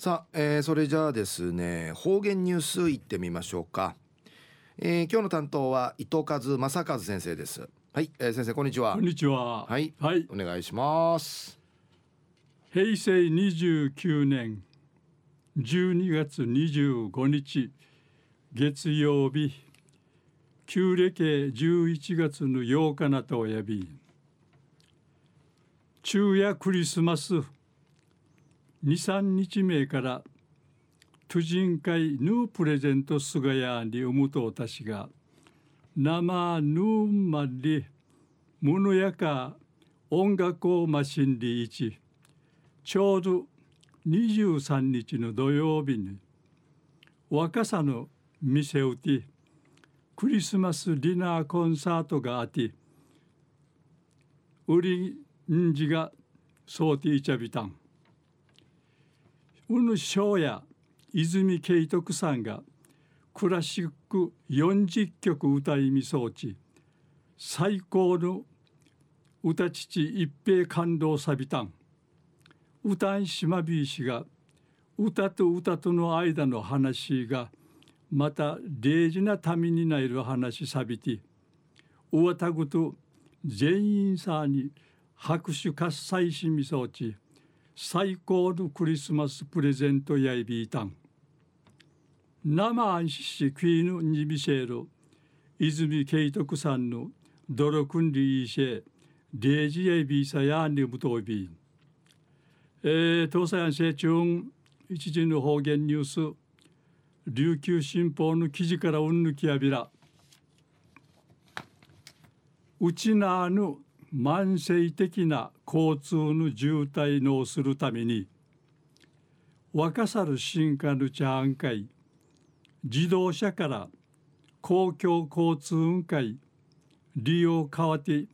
さあ、えー、それじゃあですね方言ニュースいってみましょうか、えー、今日の担当は伊藤和正和先生です。はい、えー、先生こんにちは。こんにちは。はい、はい、お願いします。平成29年12月25日月曜日旧暦11月の8日なとおやび昼夜クリスマス23日目から婦人会ヌープレゼント菅谷に産むとたしが生ヌーマリムヌヤカ音楽をマシンリ一ちょうど23日の土曜日に若さの店をてクリスマスディナーコンサートがあって売りんじがそうていちゃびたん。うぬしょうや泉慶徳さんがクラシック40曲歌いみそうち最高の歌父一平感動さびたん歌いしまびいしが歌と歌との間の話がまた大事な民になる話さびてうわたぐと全員さに拍手喝采しみそうち最高のクリスマスプレゼントやいびいたん。生安心しクイーヌにびせる泉慶徳さんの泥訓理いせデージやいびさやにむといび。えー、東西安成中一時の方言ニュース琉球新報の記事からうんぬきやびらうちなぬ慢性的な交通の渋滞のするために若さる進化のチャーン会自動車から公共交通運会利用変わって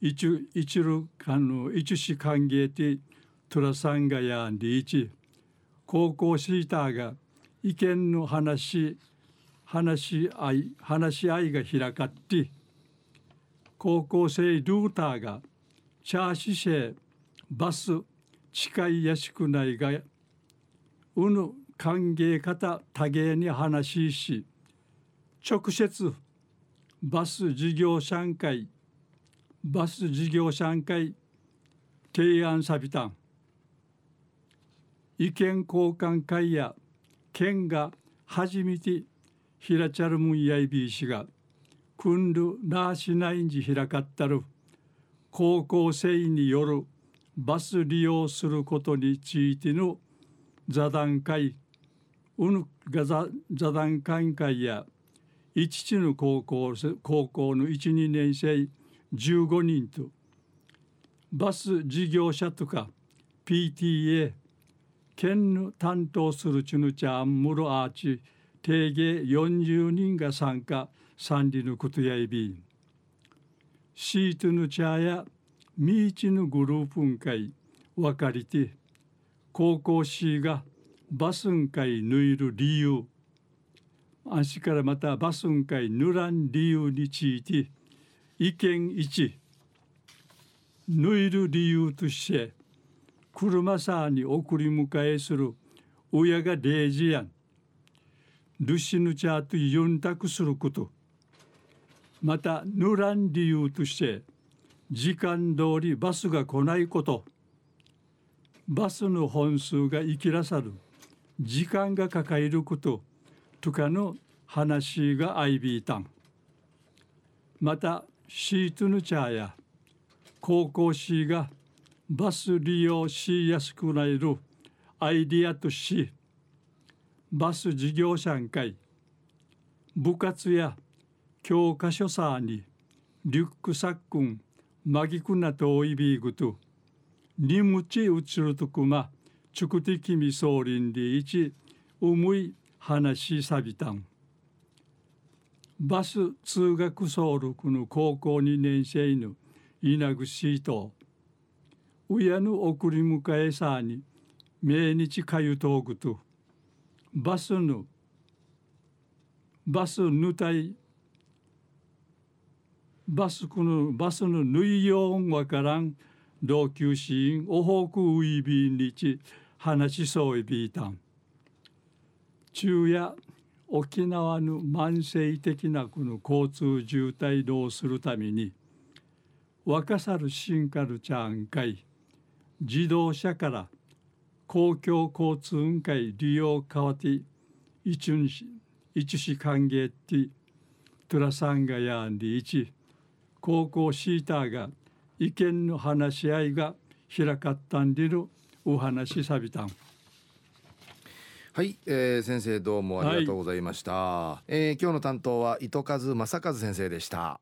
一一るかの一し歓迎てトラサンガやんで一高校シーターが意見の話話し合い話し合いが開かって高校生ルーターがチャーシシェバス近いやしくないがうぬ歓迎方多芸に話しし直接バス事業者会バス事業者会提案さびたん。意見交換会や県が初めてひらちゃるむんやいびいしがくんるなーしないんじ開かったる。高校生によるバス利用することについての座談会。うぬが座座談会会や一地の高校高校の12年生15人とバス事業者とか PTA 県の担当するチュヌチャンムロアーチ定芸40人が参加三里のことやいび。シートの茶やミーチのグループン会分かりて高校ーがバスン会ぬいる理由。足からまたバスン会ぬらん理由について意見1ぬいる理由として車さんに送り迎えする親が0時やん。ルシヌチャーとユンタクすること。またヌラン理由として時間通りバスが来ないこと。バスの本数が生きらさる時間が抱えること。とかの話がアイビータンまたシートヌチャーや高校シーがバス利用しやすくなるアイディアとしバス事業者会部活や教科書さにリュックサックンマギクナトイビーグとにむちうつるとくまちくてきみそうりんでいちうむい話さびたん。バス通学総力の高校2年生の稲口と親の送り迎えさに命日かゆとぐと。バスのバスぬたいバスクのバスの縫いよんわからん同級シーンおほくういびんにち話しそういびいたん。昼夜沖縄の慢性的なこの交通渋滞どうするために若さるシンカルチャーン会自動車から公共交通運会利用変わって一日一時歓迎ってトラサンガヤンリ一高校シーターが意見の話し合いが開かったんでるお話さびたん。はい、えー、先生どうもありがとうございました、はい、えー、今日の担当は糸数正和先生でした